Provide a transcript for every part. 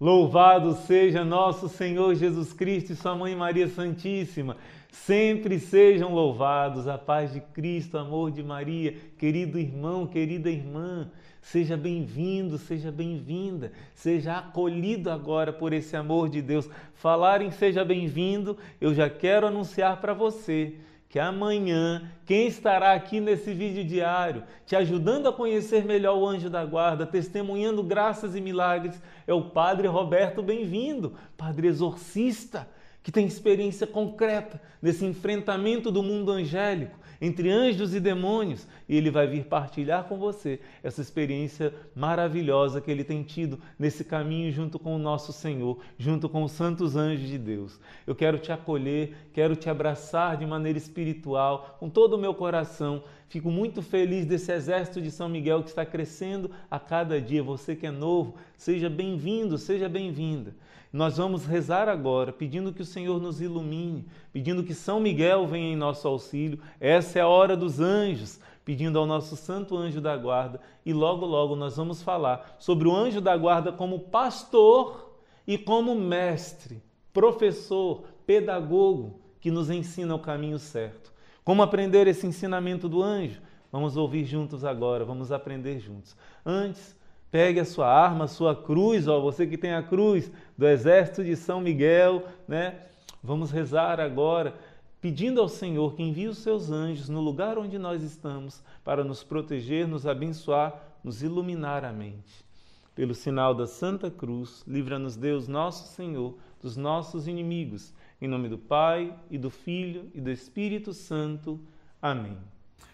Louvado seja nosso Senhor Jesus Cristo e Sua Mãe Maria Santíssima. Sempre sejam louvados a paz de Cristo, amor de Maria, querido irmão, querida irmã. Seja bem-vindo, seja bem-vinda, seja acolhido agora por esse amor de Deus. Falar em seja bem-vindo, eu já quero anunciar para você que amanhã quem estará aqui nesse vídeo diário, te ajudando a conhecer melhor o anjo da guarda, testemunhando graças e milagres, é o Padre Roberto Bem-vindo, Padre exorcista, que tem experiência concreta nesse enfrentamento do mundo angélico entre anjos e demônios, e ele vai vir partilhar com você essa experiência maravilhosa que ele tem tido nesse caminho junto com o nosso Senhor, junto com os santos anjos de Deus. Eu quero te acolher, quero te abraçar de maneira espiritual, com todo o meu coração. Fico muito feliz desse exército de São Miguel que está crescendo a cada dia. Você que é novo, seja bem-vindo, seja bem-vinda. Nós vamos rezar agora, pedindo que o Senhor nos ilumine, pedindo que São Miguel venha em nosso auxílio. Essa é a hora dos anjos, pedindo ao nosso santo anjo da guarda. E logo, logo nós vamos falar sobre o anjo da guarda como pastor e como mestre, professor, pedagogo que nos ensina o caminho certo. Como aprender esse ensinamento do anjo? Vamos ouvir juntos agora, vamos aprender juntos. Antes, Pegue a sua arma, a sua cruz, ó, você que tem a cruz do exército de São Miguel, né? Vamos rezar agora, pedindo ao Senhor que envie os seus anjos no lugar onde nós estamos para nos proteger, nos abençoar, nos iluminar a mente. Pelo sinal da Santa Cruz, livra-nos Deus, nosso Senhor, dos nossos inimigos. Em nome do Pai e do Filho e do Espírito Santo. Amém.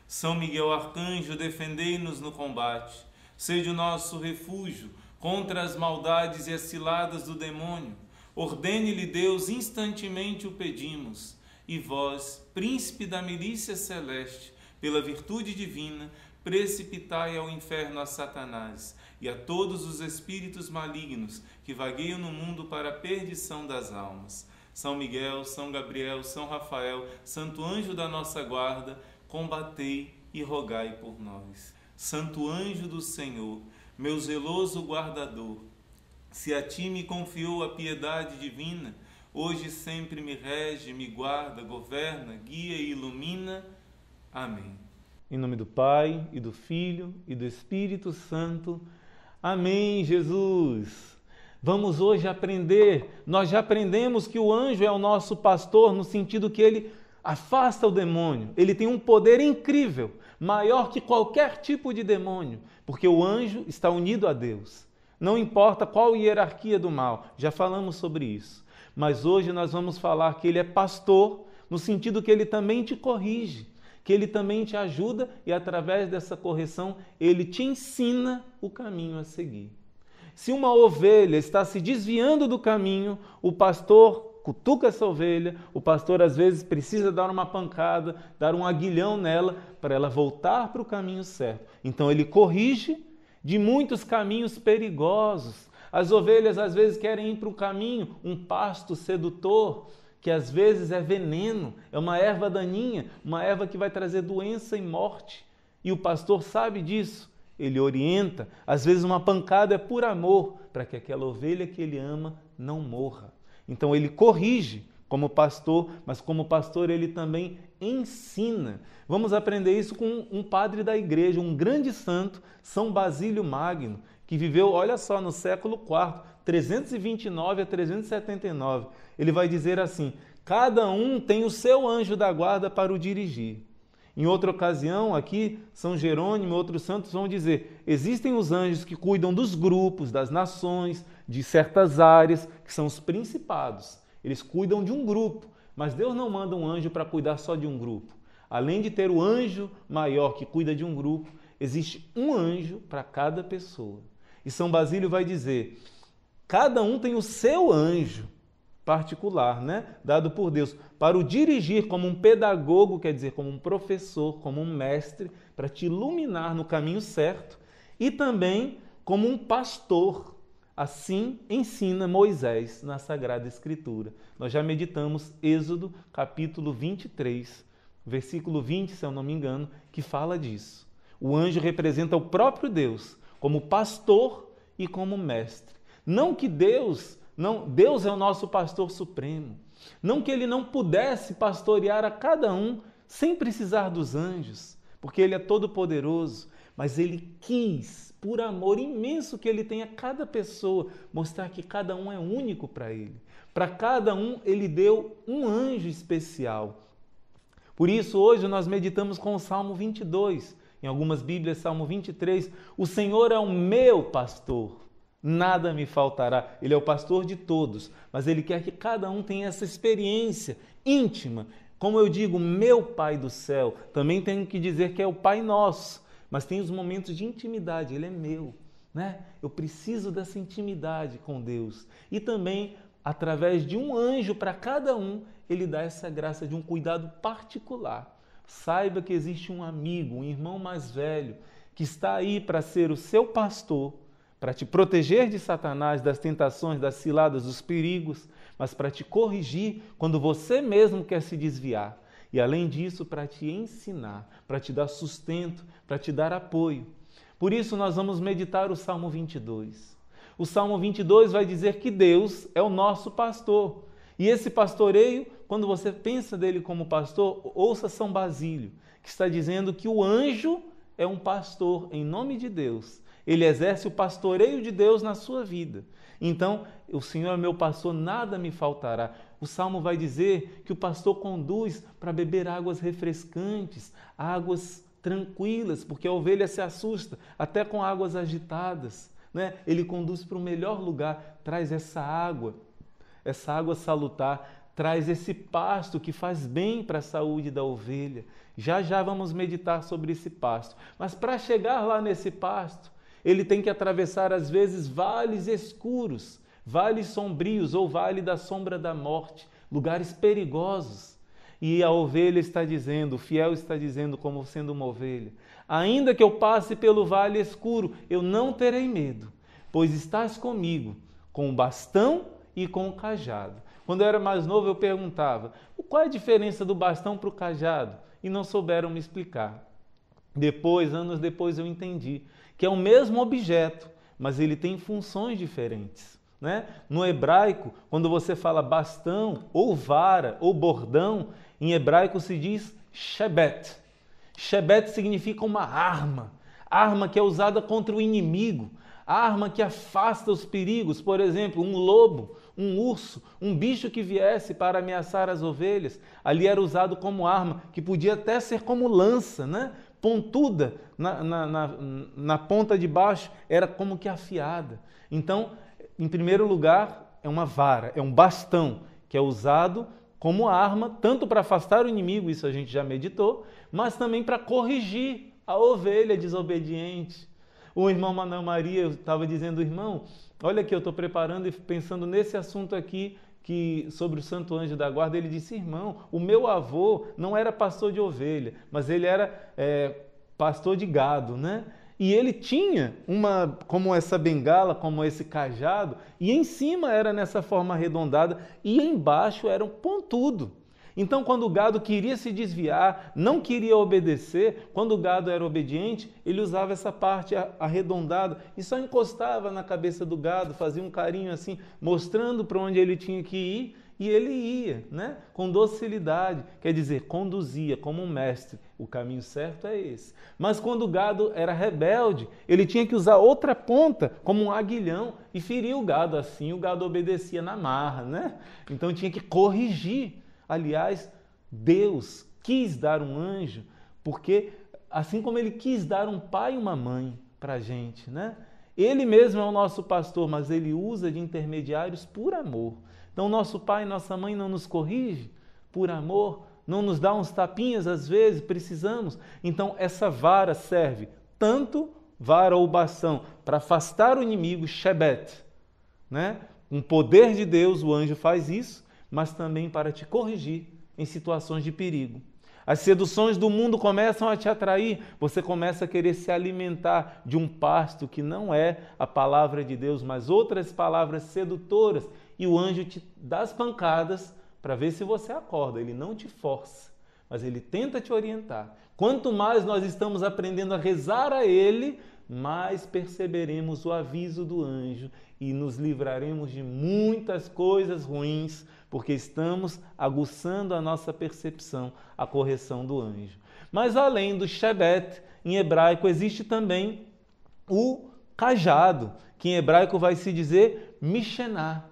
São Miguel Arcanjo, defendei-nos no combate Seja o nosso refúgio contra as maldades e as ciladas do demônio. Ordene-lhe Deus, instantemente o pedimos. E vós, príncipe da milícia celeste, pela virtude divina, precipitai ao inferno a Satanás e a todos os espíritos malignos que vagueiam no mundo para a perdição das almas. São Miguel, São Gabriel, São Rafael, Santo Anjo da nossa guarda, combatei e rogai por nós. Santo anjo do Senhor, meu zeloso guardador, se a ti me confiou a piedade divina, hoje sempre me rege, me guarda, governa, guia e ilumina. Amém. Em nome do Pai, e do Filho, e do Espírito Santo. Amém, Jesus. Vamos hoje aprender. Nós já aprendemos que o anjo é o nosso pastor, no sentido que ele afasta o demônio. Ele tem um poder incrível maior que qualquer tipo de demônio, porque o anjo está unido a Deus. Não importa qual hierarquia do mal, já falamos sobre isso. Mas hoje nós vamos falar que ele é pastor, no sentido que ele também te corrige, que ele também te ajuda e através dessa correção ele te ensina o caminho a seguir. Se uma ovelha está se desviando do caminho, o pastor cutuca essa ovelha, o pastor às vezes precisa dar uma pancada, dar um aguilhão nela para ela voltar para o caminho certo. Então ele corrige de muitos caminhos perigosos. As ovelhas às vezes querem ir para um caminho, um pasto sedutor, que às vezes é veneno, é uma erva daninha, uma erva que vai trazer doença e morte. E o pastor sabe disso. Ele orienta, às vezes uma pancada é por amor, para que aquela ovelha que ele ama não morra. Então ele corrige como pastor, mas como pastor ele também ensina. Vamos aprender isso com um padre da igreja, um grande santo, São Basílio Magno, que viveu, olha só, no século IV, 329 a 379. Ele vai dizer assim: cada um tem o seu anjo da guarda para o dirigir. Em outra ocasião, aqui, São Jerônimo e outros santos vão dizer: existem os anjos que cuidam dos grupos, das nações, de certas áreas, que são os principados. Eles cuidam de um grupo, mas Deus não manda um anjo para cuidar só de um grupo. Além de ter o anjo maior que cuida de um grupo, existe um anjo para cada pessoa. E São Basílio vai dizer: cada um tem o seu anjo particular, né, dado por Deus, para o dirigir como um pedagogo, quer dizer, como um professor, como um mestre, para te iluminar no caminho certo, e também como um pastor. Assim ensina Moisés na Sagrada Escritura. Nós já meditamos Êxodo, capítulo 23, versículo 20, se eu não me engano, que fala disso. O anjo representa o próprio Deus como pastor e como mestre Não que Deus, não, Deus é o nosso pastor supremo. Não que ele não pudesse pastorear a cada um sem precisar dos anjos, porque ele é todo poderoso, mas ele quis, por amor imenso que ele tem a cada pessoa, mostrar que cada um é único para ele. Para cada um ele deu um anjo especial. Por isso hoje nós meditamos com o Salmo 22, em algumas Bíblias Salmo 23, o Senhor é o meu pastor nada me faltará. Ele é o pastor de todos, mas ele quer que cada um tenha essa experiência íntima. Como eu digo, meu Pai do céu, também tenho que dizer que é o Pai nosso, mas tem os momentos de intimidade, ele é meu, né? Eu preciso dessa intimidade com Deus. E também através de um anjo para cada um, ele dá essa graça de um cuidado particular. Saiba que existe um amigo, um irmão mais velho, que está aí para ser o seu pastor para te proteger de Satanás, das tentações, das ciladas, dos perigos, mas para te corrigir quando você mesmo quer se desviar. E além disso, para te ensinar, para te dar sustento, para te dar apoio. Por isso, nós vamos meditar o Salmo 22. O Salmo 22 vai dizer que Deus é o nosso pastor. E esse pastoreio, quando você pensa dele como pastor, ouça São Basílio, que está dizendo que o anjo é um pastor em nome de Deus ele exerce o pastoreio de Deus na sua vida. Então, o Senhor é meu pastor, nada me faltará. O salmo vai dizer que o pastor conduz para beber águas refrescantes, águas tranquilas, porque a ovelha se assusta até com águas agitadas. Né? Ele conduz para o melhor lugar, traz essa água, essa água salutar, traz esse pasto que faz bem para a saúde da ovelha. Já já vamos meditar sobre esse pasto. Mas para chegar lá nesse pasto, ele tem que atravessar às vezes vales escuros, vales sombrios ou vale da sombra da morte, lugares perigosos. E a ovelha está dizendo, o fiel está dizendo, como sendo uma ovelha: Ainda que eu passe pelo vale escuro, eu não terei medo, pois estás comigo, com o bastão e com o cajado. Quando eu era mais novo, eu perguntava: qual é a diferença do bastão para o cajado? E não souberam me explicar. Depois, anos depois, eu entendi que é o mesmo objeto, mas ele tem funções diferentes. Né? No hebraico, quando você fala bastão, ou vara, ou bordão, em hebraico se diz shebet. Shebet significa uma arma, arma que é usada contra o inimigo, arma que afasta os perigos, por exemplo, um lobo, um urso, um bicho que viesse para ameaçar as ovelhas, ali era usado como arma, que podia até ser como lança, né? Pontuda na, na, na, na ponta de baixo, era como que afiada. Então, em primeiro lugar, é uma vara, é um bastão que é usado como arma, tanto para afastar o inimigo, isso a gente já meditou, mas também para corrigir a ovelha desobediente. O irmão Manuel Maria estava dizendo, irmão, olha que eu estou preparando e pensando nesse assunto aqui que sobre o Santo Anjo da Guarda, ele disse: Irmão, o meu avô não era pastor de ovelha, mas ele era é, pastor de gado, né? E ele tinha uma, como essa bengala, como esse cajado, e em cima era nessa forma arredondada, e embaixo era um pontudo. Então, quando o gado queria se desviar, não queria obedecer, quando o gado era obediente, ele usava essa parte arredondada e só encostava na cabeça do gado, fazia um carinho assim, mostrando para onde ele tinha que ir, e ele ia, né? Com docilidade, quer dizer, conduzia como um mestre. O caminho certo é esse. Mas quando o gado era rebelde, ele tinha que usar outra ponta, como um aguilhão, e ferir o gado. Assim o gado obedecia na marra, né? Então tinha que corrigir Aliás, Deus quis dar um anjo porque, assim como Ele quis dar um pai e uma mãe para a gente, né? Ele mesmo é o nosso pastor, mas Ele usa de intermediários por amor. Então, nosso pai e nossa mãe não nos corrige por amor, não nos dá uns tapinhas às vezes, precisamos. Então, essa vara serve tanto vara ou bastão para afastar o inimigo, Shebet, né? Um poder de Deus, o anjo faz isso, mas também para te corrigir em situações de perigo. As seduções do mundo começam a te atrair, você começa a querer se alimentar de um pasto que não é a palavra de Deus, mas outras palavras sedutoras, e o anjo te dá as pancadas para ver se você acorda. Ele não te força, mas ele tenta te orientar. Quanto mais nós estamos aprendendo a rezar a Ele, mais perceberemos o aviso do anjo e nos livraremos de muitas coisas ruins, porque estamos aguçando a nossa percepção, a correção do anjo. Mas além do Shebet, em hebraico existe também o cajado, que em hebraico vai se dizer Mishená.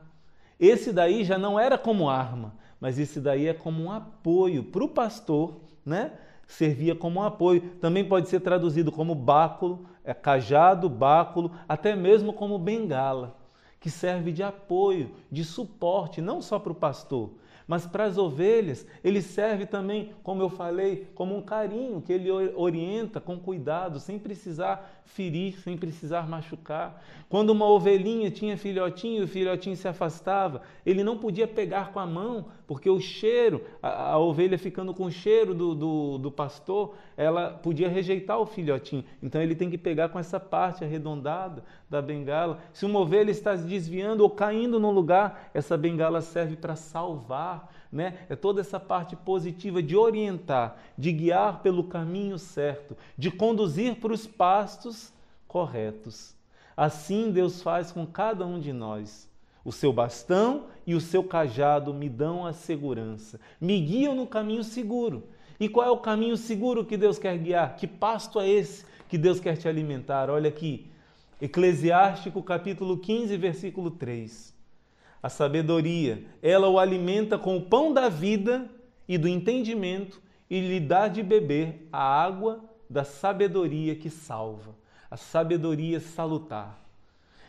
Esse daí já não era como arma, mas esse daí é como um apoio para o pastor, né? Servia como um apoio. Também pode ser traduzido como báculo, é cajado, báculo, até mesmo como bengala, que serve de apoio, de suporte, não só para o pastor, mas para as ovelhas, ele serve também, como eu falei, como um carinho que ele orienta com cuidado, sem precisar ferir, sem precisar machucar. Quando uma ovelhinha tinha filhotinho e o filhotinho se afastava, ele não podia pegar com a mão, porque o cheiro, a, a ovelha ficando com o cheiro do, do, do pastor, ela podia rejeitar o filhotinho. Então ele tem que pegar com essa parte arredondada da bengala. Se uma ovelha está se desviando ou caindo no lugar, essa bengala serve para salvar né? É toda essa parte positiva de orientar, de guiar pelo caminho certo, de conduzir para os pastos corretos. Assim Deus faz com cada um de nós. O seu bastão e o seu cajado me dão a segurança, me guiam no caminho seguro. E qual é o caminho seguro que Deus quer guiar? Que pasto é esse que Deus quer te alimentar? Olha aqui, Eclesiástico capítulo 15, versículo 3 a sabedoria. Ela o alimenta com o pão da vida e do entendimento e lhe dá de beber a água da sabedoria que salva, a sabedoria salutar.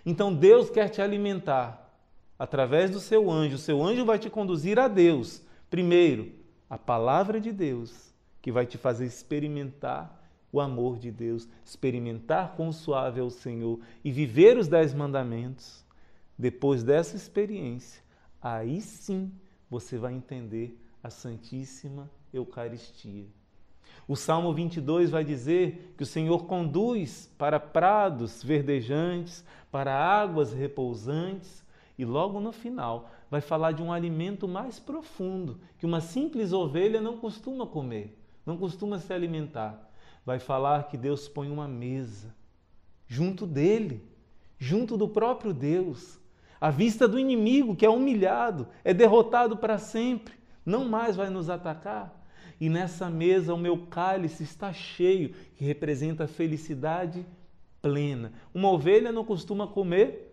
Então Deus quer te alimentar através do seu anjo. O seu anjo vai te conduzir a Deus. Primeiro, a palavra de Deus, que vai te fazer experimentar o amor de Deus, experimentar quão suave é o Senhor e viver os dez mandamentos. Depois dessa experiência, aí sim você vai entender a Santíssima Eucaristia. O Salmo 22 vai dizer que o Senhor conduz para prados verdejantes, para águas repousantes, e logo no final vai falar de um alimento mais profundo que uma simples ovelha não costuma comer, não costuma se alimentar. Vai falar que Deus põe uma mesa junto dele, junto do próprio Deus, à vista do inimigo que é humilhado, é derrotado para sempre, não mais vai nos atacar. E nessa mesa o meu cálice está cheio, que representa a felicidade plena. Uma ovelha não costuma comer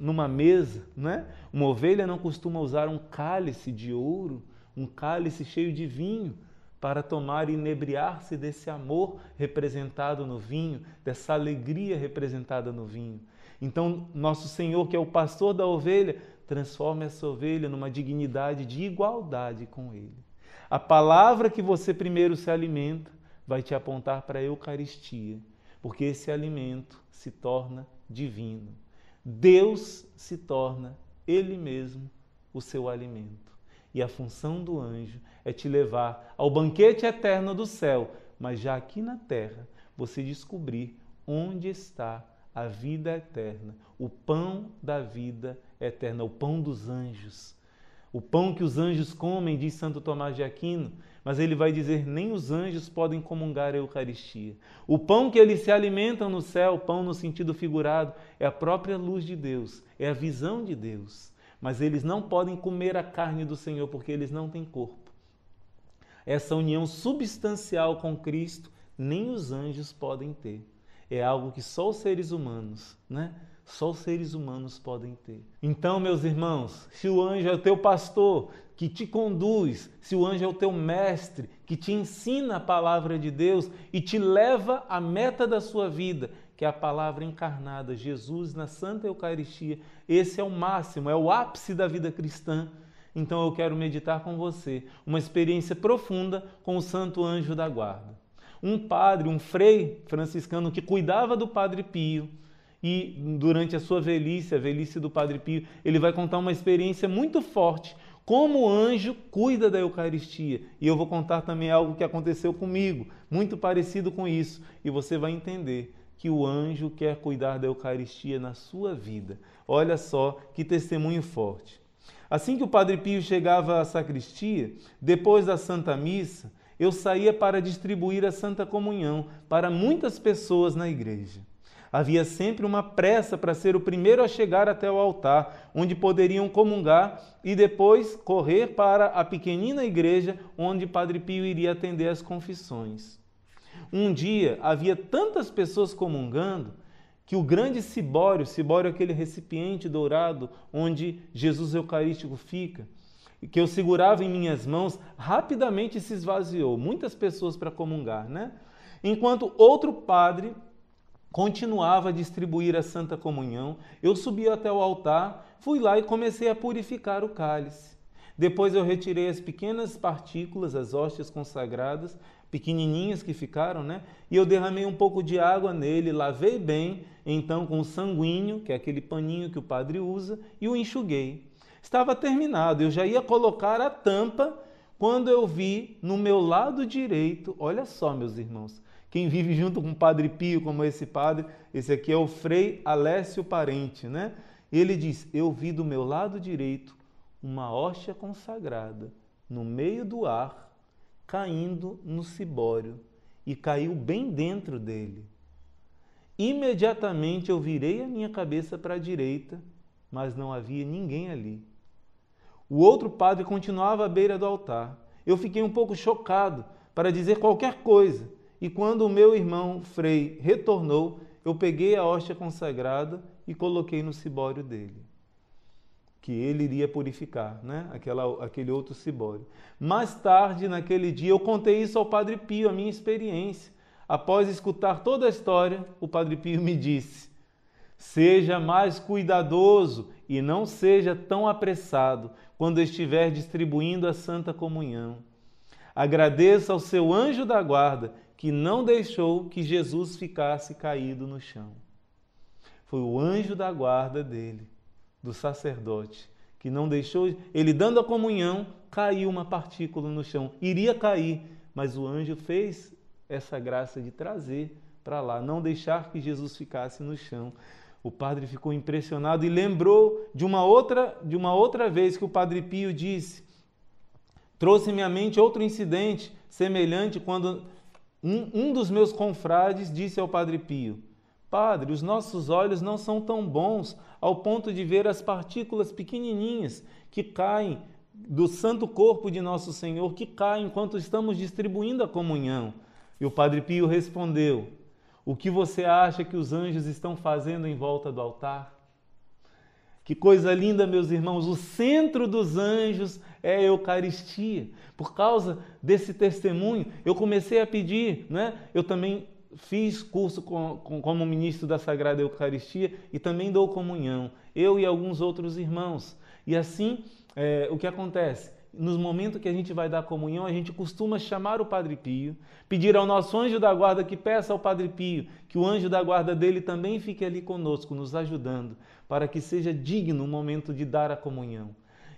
numa mesa, né? Uma ovelha não costuma usar um cálice de ouro, um cálice cheio de vinho para tomar e inebriar-se desse amor representado no vinho, dessa alegria representada no vinho. Então, nosso Senhor, que é o pastor da ovelha, transforma essa ovelha numa dignidade de igualdade com Ele. A palavra que você primeiro se alimenta vai te apontar para a Eucaristia, porque esse alimento se torna divino. Deus se torna Ele mesmo o seu alimento. E a função do anjo é te levar ao banquete eterno do céu, mas já aqui na terra você descobrir onde está a vida eterna, o pão da vida eterna, o pão dos anjos. O pão que os anjos comem, diz Santo Tomás de Aquino, mas ele vai dizer: nem os anjos podem comungar a Eucaristia. O pão que eles se alimentam no céu, pão no sentido figurado, é a própria luz de Deus, é a visão de Deus. Mas eles não podem comer a carne do Senhor porque eles não têm corpo. Essa união substancial com Cristo, nem os anjos podem ter é algo que só os seres humanos, né? Só os seres humanos podem ter. Então, meus irmãos, se o anjo é o teu pastor que te conduz, se o anjo é o teu mestre que te ensina a palavra de Deus e te leva à meta da sua vida, que é a palavra encarnada, Jesus na Santa Eucaristia, esse é o máximo, é o ápice da vida cristã. Então eu quero meditar com você uma experiência profunda com o Santo Anjo da Guarda um padre, um frei franciscano que cuidava do Padre Pio. E durante a sua velhice, a velhice do Padre Pio, ele vai contar uma experiência muito forte, como o anjo cuida da Eucaristia. E eu vou contar também algo que aconteceu comigo, muito parecido com isso. E você vai entender que o anjo quer cuidar da Eucaristia na sua vida. Olha só que testemunho forte. Assim que o Padre Pio chegava à sacristia, depois da Santa Missa, eu saía para distribuir a Santa Comunhão para muitas pessoas na igreja. Havia sempre uma pressa para ser o primeiro a chegar até o altar, onde poderiam comungar e depois correr para a pequenina igreja onde Padre Pio iria atender as confissões. Um dia havia tantas pessoas comungando que o grande cibório, cibório é aquele recipiente dourado onde Jesus Eucarístico fica, que eu segurava em minhas mãos, rapidamente se esvaziou. Muitas pessoas para comungar, né? Enquanto outro padre continuava a distribuir a Santa Comunhão, eu subi até o altar, fui lá e comecei a purificar o cálice. Depois eu retirei as pequenas partículas, as hóstias consagradas, pequenininhas que ficaram, né? E eu derramei um pouco de água nele, lavei bem, então com o sanguíneo, que é aquele paninho que o padre usa, e o enxuguei. Estava terminado, eu já ia colocar a tampa quando eu vi no meu lado direito, olha só, meus irmãos, quem vive junto com o Padre Pio, como esse padre, esse aqui é o Frei Alessio Parente, né? Ele diz: Eu vi do meu lado direito uma hóstia consagrada no meio do ar, caindo no cibório, e caiu bem dentro dele. Imediatamente eu virei a minha cabeça para a direita, mas não havia ninguém ali. O outro padre continuava à beira do altar. Eu fiquei um pouco chocado para dizer qualquer coisa e quando o meu irmão Frei retornou, eu peguei a hóstia consagrada e coloquei no cibório dele, que ele iria purificar, né? Aquela, aquele outro cibório. Mais tarde, naquele dia, eu contei isso ao Padre Pio, a minha experiência. Após escutar toda a história, o Padre Pio me disse: Seja mais cuidadoso e não seja tão apressado quando estiver distribuindo a Santa Comunhão. Agradeça ao seu anjo da guarda que não deixou que Jesus ficasse caído no chão. Foi o anjo da guarda dele, do sacerdote, que não deixou, ele dando a comunhão, caiu uma partícula no chão. Iria cair, mas o anjo fez essa graça de trazer para lá, não deixar que Jesus ficasse no chão. O padre ficou impressionado e lembrou de uma outra, de uma outra vez que o padre Pio disse: Trouxe-me à mente outro incidente semelhante quando um, um dos meus confrades disse ao Padre Pio: Padre, os nossos olhos não são tão bons ao ponto de ver as partículas pequenininhas que caem do santo corpo de nosso Senhor, que caem enquanto estamos distribuindo a comunhão. E o Padre Pio respondeu: O que você acha que os anjos estão fazendo em volta do altar? Que coisa linda, meus irmãos! O centro dos anjos é a Eucaristia. Por causa desse testemunho, eu comecei a pedir, né? Eu também fiz curso com, com, como ministro da Sagrada Eucaristia e também dou comunhão, eu e alguns outros irmãos. E assim, é, o que acontece? Nos momentos que a gente vai dar comunhão, a gente costuma chamar o Padre Pio, pedir ao nosso anjo da guarda que peça ao Padre Pio que o anjo da guarda dele também fique ali conosco, nos ajudando, para que seja digno o momento de dar a comunhão.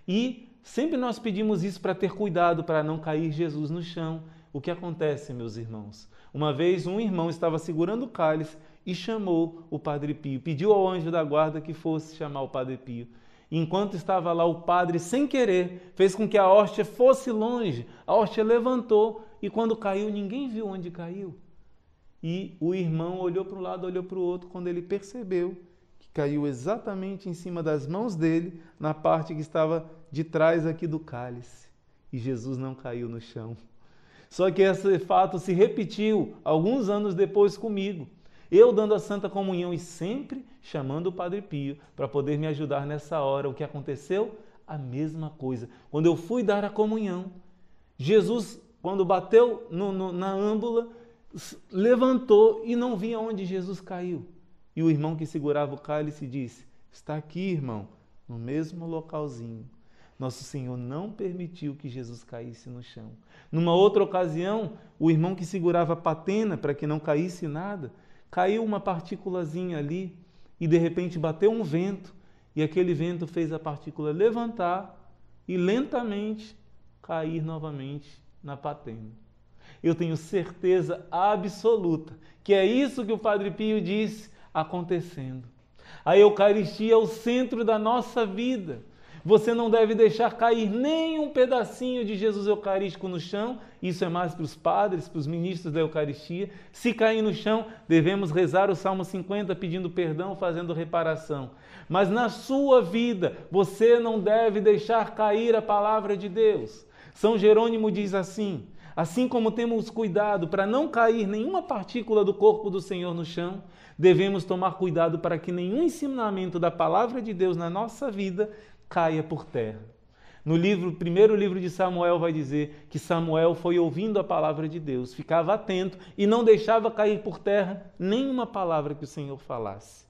E sempre nós pedimos isso para ter cuidado, para não cair Jesus no chão. O que acontece, meus irmãos? Uma vez um irmão estava segurando o cálice e chamou o Padre Pio, pediu ao anjo da guarda que fosse chamar o Padre Pio. Enquanto estava lá, o padre, sem querer, fez com que a hóstia fosse longe. A hóstia levantou e, quando caiu, ninguém viu onde caiu. E o irmão olhou para um lado, olhou para o outro. Quando ele percebeu caiu exatamente em cima das mãos dele, na parte que estava de trás aqui do cálice. E Jesus não caiu no chão. Só que esse fato se repetiu alguns anos depois comigo. Eu dando a Santa Comunhão e sempre chamando o Padre Pio para poder me ajudar nessa hora. O que aconteceu? A mesma coisa. Quando eu fui dar a comunhão, Jesus, quando bateu no, no, na âmbula, levantou e não via onde Jesus caiu. E o irmão que segurava o cálice disse: Está aqui, irmão, no mesmo localzinho. Nosso Senhor não permitiu que Jesus caísse no chão. Numa outra ocasião, o irmão que segurava a patena para que não caísse nada, caiu uma partículazinha ali e de repente bateu um vento e aquele vento fez a partícula levantar e lentamente cair novamente na patena. Eu tenho certeza absoluta que é isso que o Padre Pio disse acontecendo. A Eucaristia é o centro da nossa vida. Você não deve deixar cair nem um pedacinho de Jesus Eucarístico no chão. Isso é mais para os padres, para os ministros da Eucaristia. Se cair no chão, devemos rezar o Salmo 50 pedindo perdão, fazendo reparação. Mas na sua vida, você não deve deixar cair a palavra de Deus. São Jerônimo diz assim: assim como temos cuidado para não cair nenhuma partícula do corpo do Senhor no chão, devemos tomar cuidado para que nenhum ensinamento da palavra de Deus na nossa vida caia por terra. No livro, primeiro livro de Samuel vai dizer que Samuel foi ouvindo a palavra de Deus, ficava atento e não deixava cair por terra nenhuma palavra que o Senhor falasse.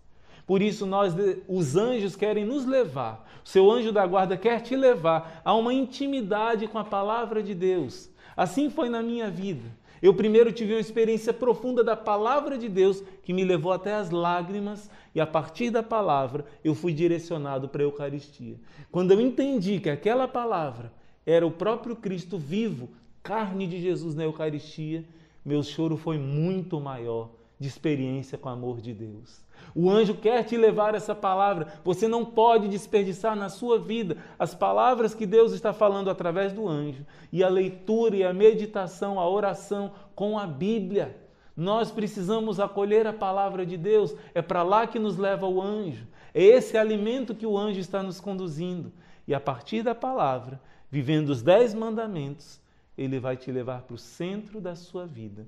Por isso nós os anjos querem nos levar. O seu anjo da guarda quer te levar a uma intimidade com a palavra de Deus. Assim foi na minha vida. Eu primeiro tive uma experiência profunda da palavra de Deus que me levou até as lágrimas e a partir da palavra eu fui direcionado para a Eucaristia. Quando eu entendi que aquela palavra era o próprio Cristo vivo, carne de Jesus na Eucaristia, meu choro foi muito maior de experiência com o amor de Deus. O anjo quer te levar essa palavra. Você não pode desperdiçar na sua vida as palavras que Deus está falando através do anjo e a leitura e a meditação, a oração com a Bíblia. Nós precisamos acolher a palavra de Deus. É para lá que nos leva o anjo. É esse alimento que o anjo está nos conduzindo. E a partir da palavra, vivendo os dez mandamentos, ele vai te levar para o centro da sua vida,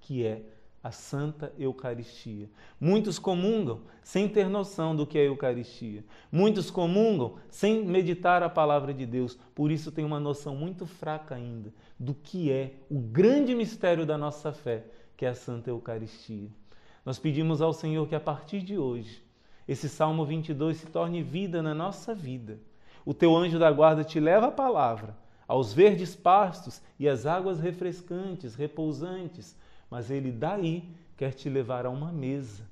que é a Santa Eucaristia. Muitos comungam sem ter noção do que é a Eucaristia. Muitos comungam sem meditar a palavra de Deus. Por isso tem uma noção muito fraca ainda do que é o grande mistério da nossa fé, que é a Santa Eucaristia. Nós pedimos ao Senhor que a partir de hoje esse Salmo 22 se torne vida na nossa vida. O teu anjo da guarda te leva a palavra aos verdes pastos e às águas refrescantes, repousantes mas ele daí quer te levar a uma mesa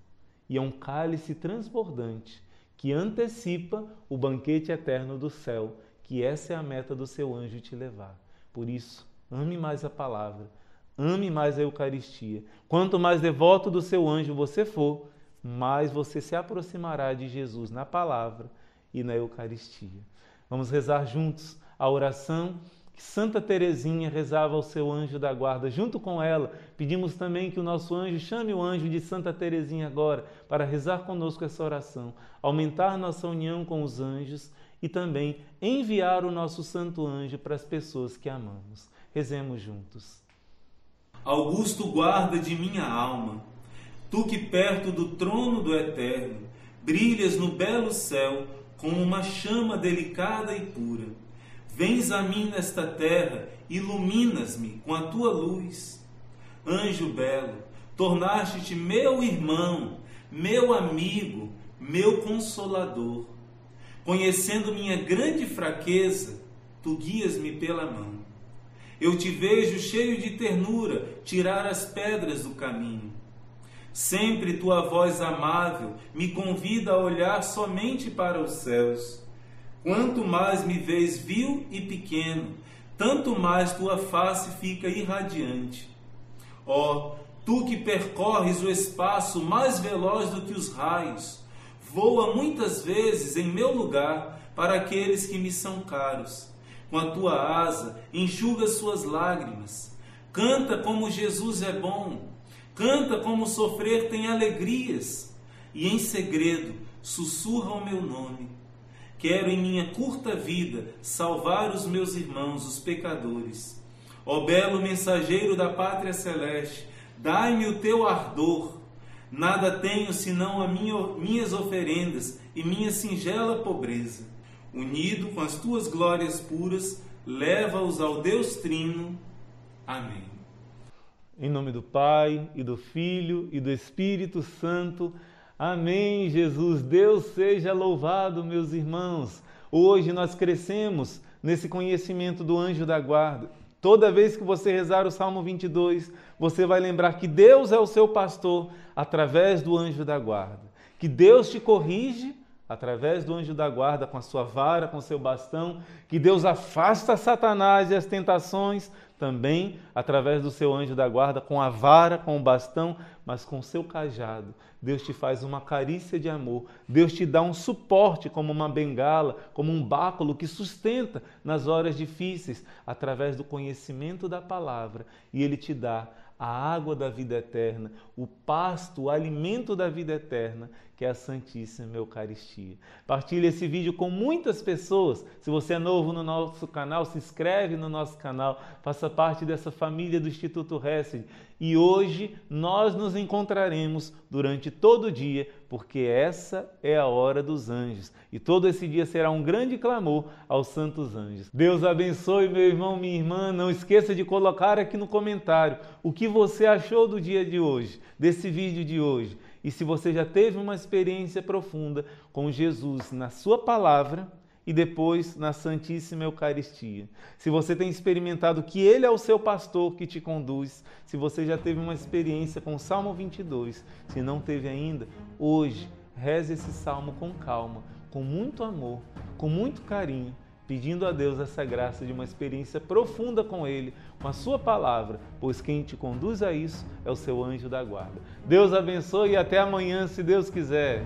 e a um cálice transbordante que antecipa o banquete eterno do céu, que essa é a meta do seu anjo te levar. Por isso, ame mais a palavra, ame mais a Eucaristia. Quanto mais devoto do seu anjo você for, mais você se aproximará de Jesus na palavra e na Eucaristia. Vamos rezar juntos a oração que Santa Teresinha rezava ao seu anjo da guarda. Junto com ela, pedimos também que o nosso anjo chame o anjo de Santa Teresinha agora para rezar conosco essa oração, aumentar nossa união com os anjos e também enviar o nosso santo anjo para as pessoas que amamos. Rezemos juntos. Augusto guarda de minha alma, tu que perto do trono do Eterno brilhas no belo céu como uma chama delicada e pura Vens a mim nesta terra, iluminas-me com a tua luz. Anjo belo, tornaste-te meu irmão, meu amigo, meu consolador. Conhecendo minha grande fraqueza, tu guias-me pela mão. Eu te vejo cheio de ternura tirar as pedras do caminho. Sempre tua voz amável me convida a olhar somente para os céus. Quanto mais me vês vil e pequeno, tanto mais tua face fica irradiante. Ó, oh, tu que percorres o espaço mais veloz do que os raios, voa muitas vezes em meu lugar para aqueles que me são caros. Com a tua asa, enxuga suas lágrimas. Canta como Jesus é bom. Canta como sofrer tem alegrias. E em segredo sussurra o meu nome Quero em minha curta vida salvar os meus irmãos, os pecadores. Ó belo mensageiro da pátria celeste, dai-me o teu ardor. Nada tenho senão as minha, minhas oferendas e minha singela pobreza. Unido com as tuas glórias puras, leva-os ao Deus Trino. Amém. Em nome do Pai, e do Filho, e do Espírito Santo. Amém, Jesus. Deus seja louvado, meus irmãos. Hoje nós crescemos nesse conhecimento do anjo da guarda. Toda vez que você rezar o Salmo 22, você vai lembrar que Deus é o seu pastor através do anjo da guarda. Que Deus te corrige através do anjo da guarda, com a sua vara, com o seu bastão, que Deus afasta Satanás e as tentações, também através do seu anjo da guarda, com a vara, com o bastão, mas com o seu cajado. Deus te faz uma carícia de amor. Deus te dá um suporte, como uma bengala, como um báculo que sustenta nas horas difíceis, através do conhecimento da palavra. E Ele te dá a água da vida eterna, o pasto, o alimento da vida eterna, que é a Santíssima Eucaristia. Partilhe esse vídeo com muitas pessoas. Se você é novo no nosso canal, se inscreve no nosso canal, faça parte dessa família do Instituto Hesed. E hoje nós nos encontraremos durante todo o dia, porque essa é a hora dos anjos. E todo esse dia será um grande clamor aos santos anjos. Deus abençoe, meu irmão, minha irmã. Não esqueça de colocar aqui no comentário o que você achou do dia de hoje, desse vídeo de hoje. E se você já teve uma experiência profunda com Jesus na Sua palavra e depois na Santíssima Eucaristia, se você tem experimentado que Ele é o seu pastor que te conduz, se você já teve uma experiência com o Salmo 22, se não teve ainda, hoje reze esse salmo com calma, com muito amor, com muito carinho pedindo a Deus essa graça de uma experiência profunda com Ele, com a Sua palavra, pois quem te conduz a isso é o seu anjo da guarda. Deus abençoe e até amanhã, se Deus quiser.